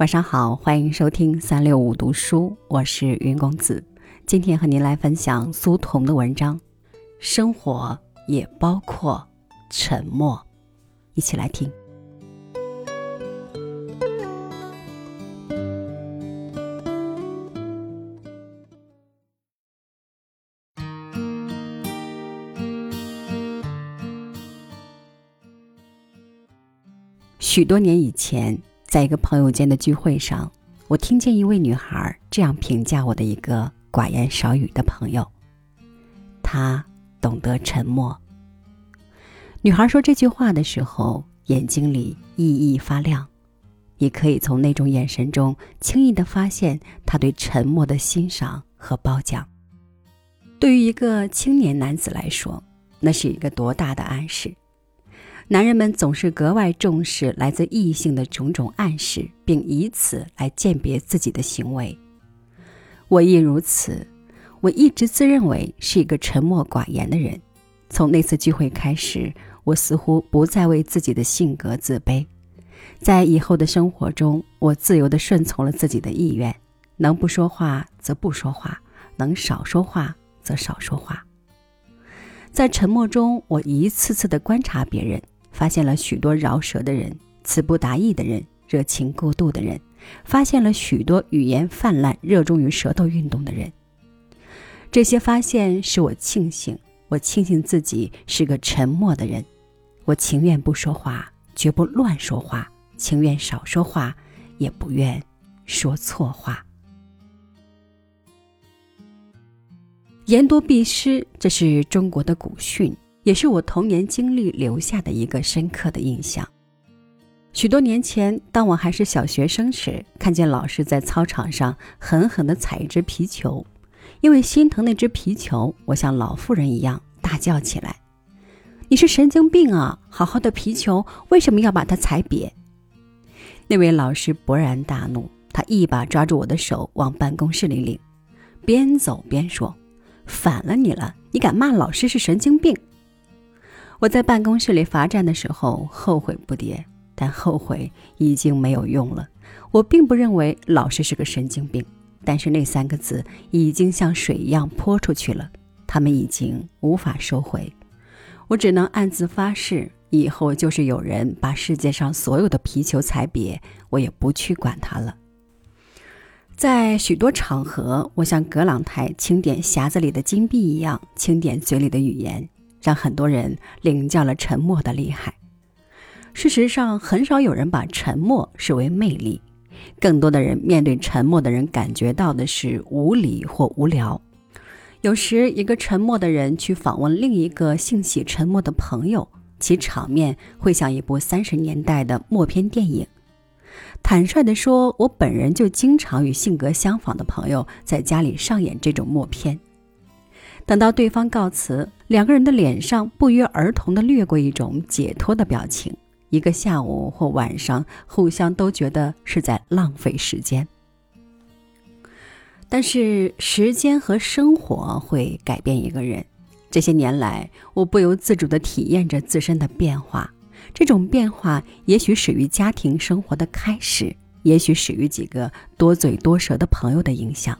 晚上好，欢迎收听三六五读书，我是云公子。今天和您来分享苏童的文章《生活也包括沉默》，一起来听。许多年以前。在一个朋友间的聚会上，我听见一位女孩这样评价我的一个寡言少语的朋友：“他懂得沉默。”女孩说这句话的时候，眼睛里熠熠发亮，也可以从那种眼神中轻易的发现她对沉默的欣赏和褒奖。对于一个青年男子来说，那是一个多大的暗示！男人们总是格外重视来自异性的种种暗示，并以此来鉴别自己的行为。我亦如此。我一直自认为是一个沉默寡言的人。从那次聚会开始，我似乎不再为自己的性格自卑。在以后的生活中，我自由地顺从了自己的意愿，能不说话则不说话，能少说话则少说话。在沉默中，我一次次地观察别人。发现了许多饶舌的人、词不达意的人、热情过度的人，发现了许多语言泛滥、热衷于舌头运动的人。这些发现使我庆幸，我庆幸自己是个沉默的人。我情愿不说话，绝不乱说话；情愿少说话，也不愿说错话。言多必失，这是中国的古训。也是我童年经历留下的一个深刻的印象。许多年前，当我还是小学生时，看见老师在操场上狠狠地踩一只皮球，因为心疼那只皮球，我像老妇人一样大叫起来：“你是神经病啊！好好的皮球，为什么要把它踩瘪？”那位老师勃然大怒，他一把抓住我的手往办公室里领，边走边说：“反了你了！你敢骂老师是神经病！”我在办公室里罚站的时候后悔不迭，但后悔已经没有用了。我并不认为老师是个神经病，但是那三个字已经像水一样泼出去了，他们已经无法收回。我只能暗自发誓，以后就是有人把世界上所有的皮球踩瘪，我也不去管他了。在许多场合，我像葛朗台清点匣子里的金币一样，清点嘴里的语言。让很多人领教了沉默的厉害。事实上，很少有人把沉默视为魅力，更多的人面对沉默的人感觉到的是无理或无聊。有时，一个沉默的人去访问另一个性喜沉默的朋友，其场面会像一部三十年代的默片电影。坦率地说，我本人就经常与性格相仿的朋友在家里上演这种默片。等到对方告辞，两个人的脸上不约而同地掠过一种解脱的表情。一个下午或晚上，互相都觉得是在浪费时间。但是，时间和生活会改变一个人。这些年来，我不由自主地体验着自身的变化。这种变化也许始于家庭生活的开始，也许始于几个多嘴多舌的朋友的影响。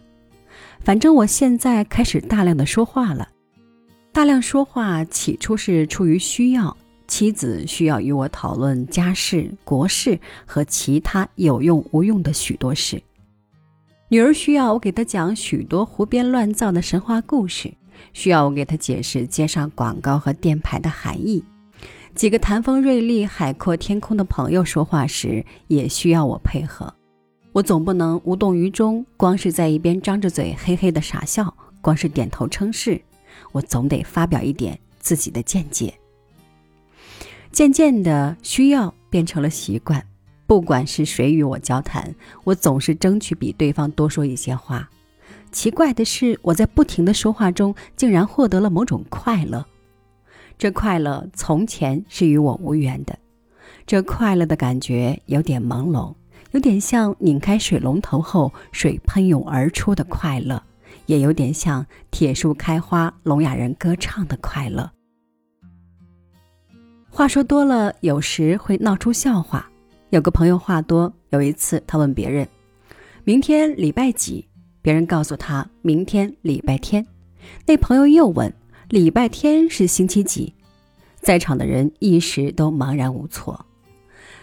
反正我现在开始大量的说话了，大量说话起初是出于需要，妻子需要与我讨论家事、国事和其他有用无用的许多事，女儿需要我给她讲许多胡编乱造的神话故事，需要我给她解释街上广告和店牌的含义，几个谈风锐利、海阔天空的朋友说话时也需要我配合。我总不能无动于衷，光是在一边张着嘴嘿嘿的傻笑，光是点头称是。我总得发表一点自己的见解。渐渐的，需要变成了习惯。不管是谁与我交谈，我总是争取比对方多说一些话。奇怪的是，我在不停的说话中，竟然获得了某种快乐。这快乐从前是与我无缘的。这快乐的感觉有点朦胧。有点像拧开水龙头后水喷涌而出的快乐，也有点像铁树开花、聋哑人歌唱的快乐。话说多了，有时会闹出笑话。有个朋友话多，有一次，他问别人：“明天礼拜几？”别人告诉他：“明天礼拜天。”那朋友又问：“礼拜天是星期几？”在场的人一时都茫然无措。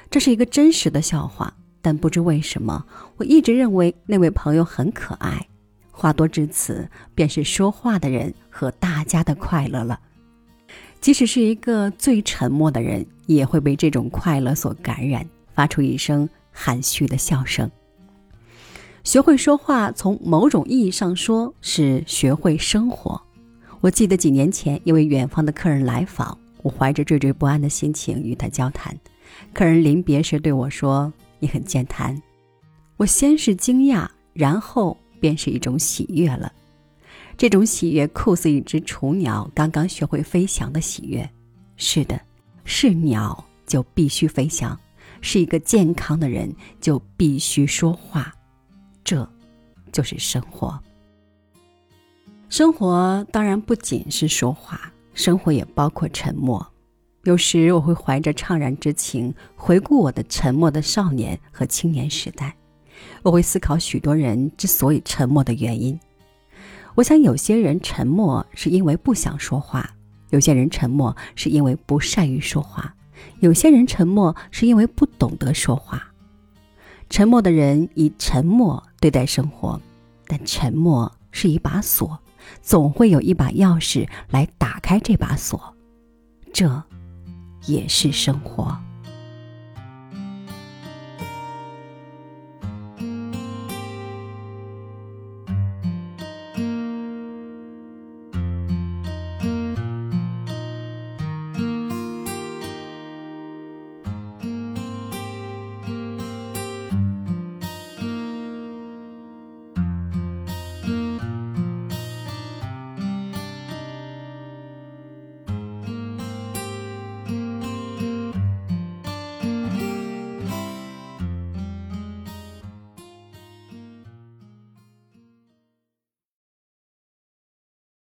这是一个真实的笑话，但不知为什么，我一直认为那位朋友很可爱。话多至此，便是说话的人和大家的快乐了。即使是一个最沉默的人，也会被这种快乐所感染，发出一声含蓄的笑声。学会说话，从某种意义上说是学会生活。我记得几年前，一位远方的客人来访，我怀着惴惴不安的心情与他交谈。客人临别时对我说：“你很健谈。”我先是惊讶，然后便是一种喜悦了。这种喜悦酷似一只雏鸟刚刚学会飞翔的喜悦。是的，是鸟就必须飞翔，是一个健康的人就必须说话。这，就是生活。生活当然不仅是说话，生活也包括沉默。有时我会怀着怅然之情回顾我的沉默的少年和青年时代，我会思考许多人之所以沉默的原因。我想，有些人沉默是因为不想说话，有些人沉默是因为不善于说话，有些人沉默是因为不懂得说话。沉默的人以沉默对待生活，但沉默是一把锁，总会有一把钥匙来打开这把锁，这也是生活。